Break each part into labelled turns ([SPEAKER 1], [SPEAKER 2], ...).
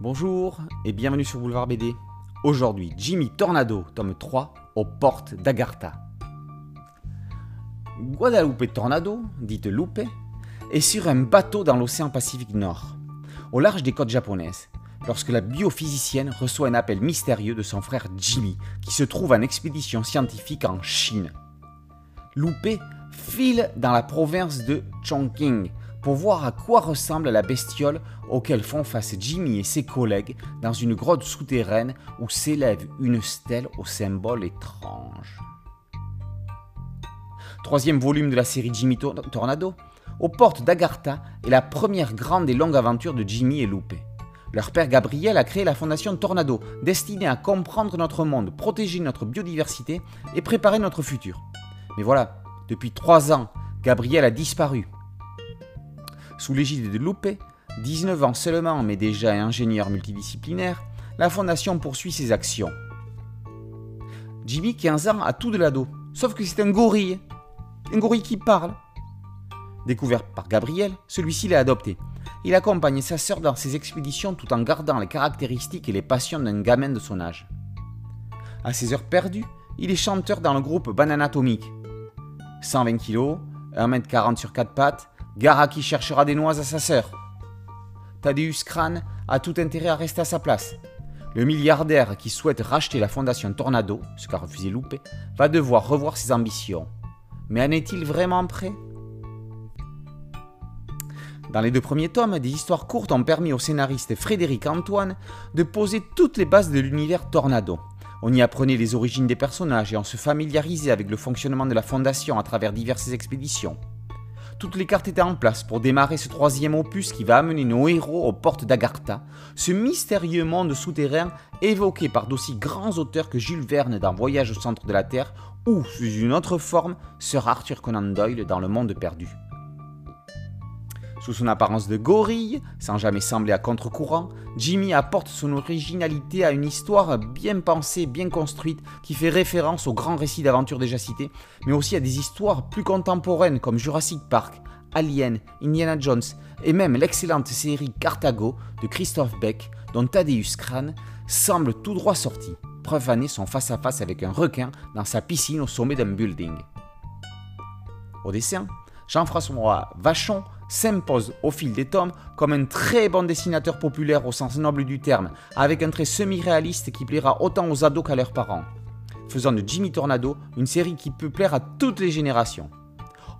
[SPEAKER 1] Bonjour et bienvenue sur Boulevard BD. Aujourd'hui, Jimmy Tornado, tome 3, aux portes d'Agartha. Guadalupe Tornado, dite Lupe, est sur un bateau dans l'océan Pacifique Nord, au large des côtes japonaises, lorsque la biophysicienne reçoit un appel mystérieux de son frère Jimmy, qui se trouve en expédition scientifique en Chine. Lupe file dans la province de Chongqing pour voir à quoi ressemble la bestiole auquel font face Jimmy et ses collègues dans une grotte souterraine où s'élève une stèle au symbole étrange. Troisième volume de la série Jimmy Tornado, aux portes d'Agartha est la première grande et longue aventure de Jimmy et Lupe. Leur père Gabriel a créé la fondation Tornado, destinée à comprendre notre monde, protéger notre biodiversité et préparer notre futur. Mais voilà, depuis trois ans, Gabriel a disparu. Sous l'égide de Lupe, 19 ans seulement mais déjà ingénieur multidisciplinaire, la fondation poursuit ses actions. Jimmy, 15 ans, a tout de l'ado, sauf que c'est un gorille. Un gorille qui parle. Découvert par Gabriel, celui-ci l'a adopté. Il accompagne sa sœur dans ses expéditions tout en gardant les caractéristiques et les passions d'un gamin de son âge. À ses heures perdues, il est chanteur dans le groupe Bananatomique. 120 kg, 1m40 sur 4 pattes, Gara qui cherchera des noix à sa sœur. Thaddeus Crane a tout intérêt à rester à sa place. Le milliardaire qui souhaite racheter la fondation Tornado, ce qu'a refusé Loupé, va devoir revoir ses ambitions. Mais en est-il vraiment prêt? Dans les deux premiers tomes, des histoires courtes ont permis au scénariste Frédéric Antoine de poser toutes les bases de l'univers Tornado. On y apprenait les origines des personnages et on se familiarisait avec le fonctionnement de la fondation à travers diverses expéditions. Toutes les cartes étaient en place pour démarrer ce troisième opus qui va amener nos héros aux portes d'Agartha, ce mystérieux monde souterrain évoqué par d'aussi grands auteurs que Jules Verne dans Voyage au centre de la Terre ou, sous une autre forme, Sir Arthur Conan Doyle dans Le Monde perdu. Sous son apparence de gorille, sans jamais sembler à contre-courant, Jimmy apporte son originalité à une histoire bien pensée, bien construite, qui fait référence aux grands récits d'aventure déjà cités, mais aussi à des histoires plus contemporaines comme Jurassic Park, Alien, Indiana Jones, et même l'excellente série Cartago de Christophe Beck, dont Thaddeus Crane semble tout droit sorti. Preuve année son face-à-face avec un requin dans sa piscine au sommet d'un building. Au dessin, Jean-François Vachon s'impose au fil des tomes comme un très bon dessinateur populaire au sens noble du terme, avec un trait semi-réaliste qui plaira autant aux ados qu'à leurs parents, faisant de Jimmy Tornado une série qui peut plaire à toutes les générations.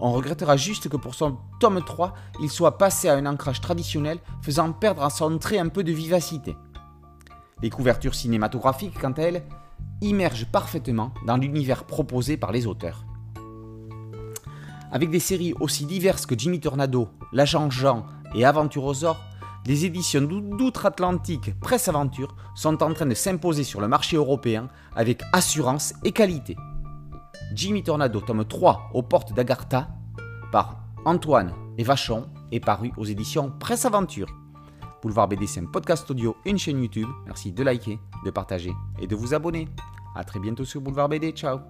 [SPEAKER 1] On regrettera juste que pour son tome 3, il soit passé à un ancrage traditionnel, faisant perdre à son trait un peu de vivacité. Les couvertures cinématographiques, quant à elles, immergent parfaitement dans l'univers proposé par les auteurs. Avec des séries aussi diverses que Jimmy Tornado, L'Agent Jean et Aventurosaur, les éditions d'outre-Atlantique Presse Aventure sont en train de s'imposer sur le marché européen avec assurance et qualité. Jimmy Tornado, tome 3 aux portes d'Agartha, par Antoine et Vachon, est paru aux éditions Presse Aventure. Boulevard BD, c'est un podcast audio, une chaîne YouTube. Merci de liker, de partager et de vous abonner. A très bientôt sur Boulevard BD. Ciao